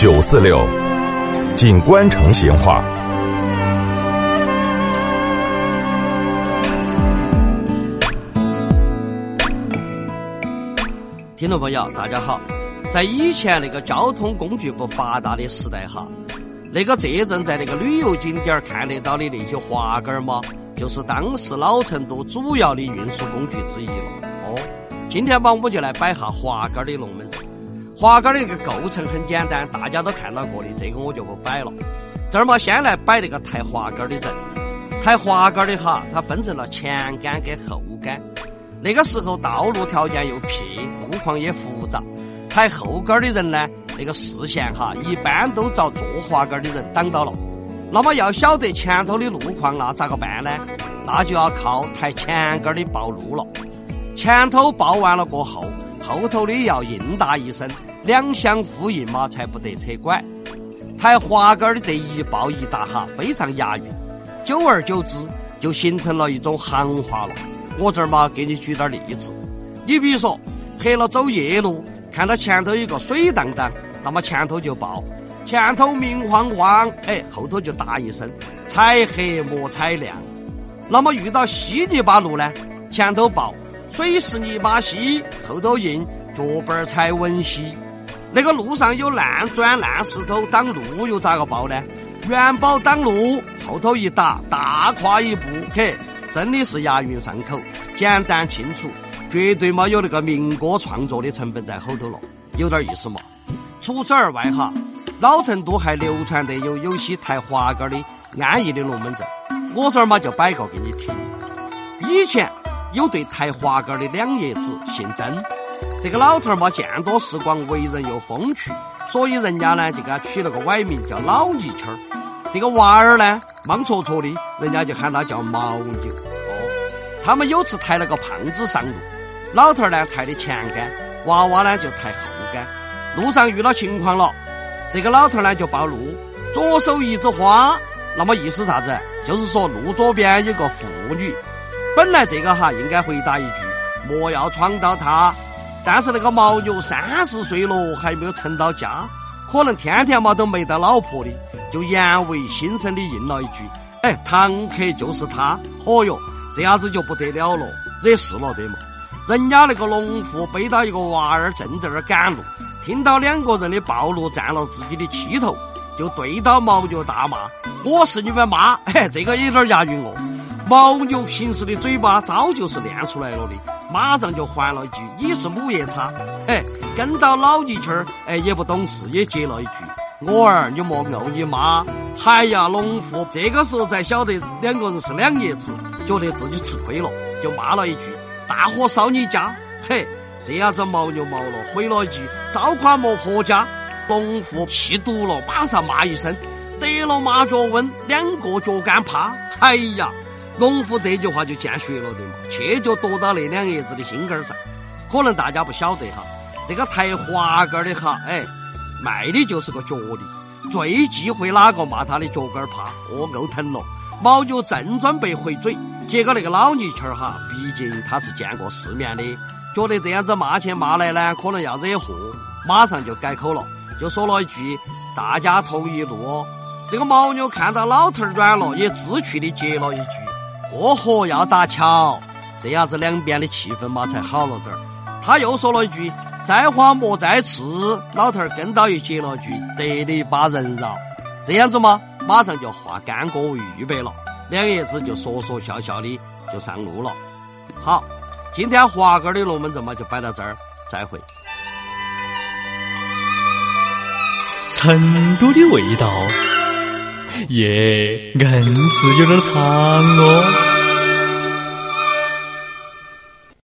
九四六，锦官城闲话。听众朋友，大家好。在以前那个交通工具不发达的时代哈，那个这阵在那个旅游景点看得到的那些滑杆儿嘛，就是当时老成都主要的运输工具之一了。哦，今天吧，我们就来摆下滑杆儿的龙门。滑杆的一个构成很简单，大家都看到过的，这个我就不摆了。这儿嘛，先来摆那个抬滑杆的人。抬滑杆的哈，它分成了前杆跟后杆。那个时候道路条件又撇，路况也复杂，抬后杆的人呢，那个视线哈，一般都遭坐滑杆的人挡到了。那么要晓得前头的路况，那咋个办呢？那就要靠抬前杆的报路了。前头报完了过后，后头的要应答一声，两相呼应嘛，才不得扯拐。抬滑杆儿的这一抱一打哈，非常押韵，久而久之就形成了一种行话了。我这儿嘛，给你举点例子。你比如说，黑了走夜路，看到前头有个水荡荡，那么前头就报前头明晃晃，哎，后头就答一声踩黑莫踩亮。那么遇到稀泥巴路呢，前头报水是泥巴稀，后头硬脚板踩稳稀。那个路上有烂砖烂石头挡路，又咋个报呢？元宝挡路，后头一打大跨一步，嘿。真的是押韵上口，简单清楚，绝对没有那个民歌创作的成分在后头了，有点意思嘛。除此而外哈，老成都还流传得有有些抬滑杆的安逸的龙门阵，我这儿嘛就摆个给你听。以前有对抬滑杆的两爷子姓曾，这个老头儿嘛见多识广，为人又风趣，所以人家呢就给他取了个崴名叫老泥鳅儿。这个娃儿呢，莽戳戳的，人家就喊他叫毛牛。哦，他们有次抬了个胖子上路，老头儿呢抬的前杆，娃娃呢就抬后杆。路上遇到情况了，这个老头儿呢就暴露，左手一枝花，那么意思啥子？就是说路左边有个妇女。本来这个哈应该回答一句莫要闯到他，但是那个牦牛三十岁了还没有成到家，可能天天嘛都没得老婆的。就言为心声的应了一句：“哎，堂客就是他。”嚯哟，这下子就不得了了，惹事了得嘛？人家那个农妇背到一个娃儿，正在那儿赶路，听到两个人的暴露占了自己的气头，就对到牦牛大骂：“我是你们妈！”嘿，这个有点押韵哦。牦牛平时的嘴巴早就是练出来了的，马上就还了一句：“你是母夜叉。”嘿，跟到老泥鳅儿，哎，也不懂事，也接了一句。我儿，你莫怄你妈！嗨呀，农妇这个时候才晓得两个人是两爷子，觉得自己吃亏了，就骂了一句：“大火烧你家！”嘿，这下子牦牛毛了，回了一句：“烧垮莫婆家！”农妇气毒了，马上骂一声：“得了麻脚瘟，两个脚杆趴！”哎呀，农夫这句话就见血了的嘛，切就夺到那两爷子的心肝儿上。可能大家不晓得哈，这个抬滑杆的哈，哎。卖的就是个脚力，最忌讳哪个骂他的脚杆怕，哦，够疼了。毛牛正准备回嘴，结果那个老泥鳅儿哈，毕竟他是见过世面的，觉得这样子骂去骂来呢，可能要惹祸，马上就改口了，就说了一句：“大家同一路。”。这个牦牛看到老头儿软了，也知趣的接了一句：“过河要搭桥。”这样子两边的气氛嘛才好了点儿。他又说了一句。再花莫再吃，老头儿跟到又接了句：“得理把人饶。”这样子嘛？马上就化干戈为玉帛了。两爷子就说说笑笑的就上路了。好，今天华哥的龙门阵嘛就摆到这儿，再会。成都的味道，耶，硬是有点长哦。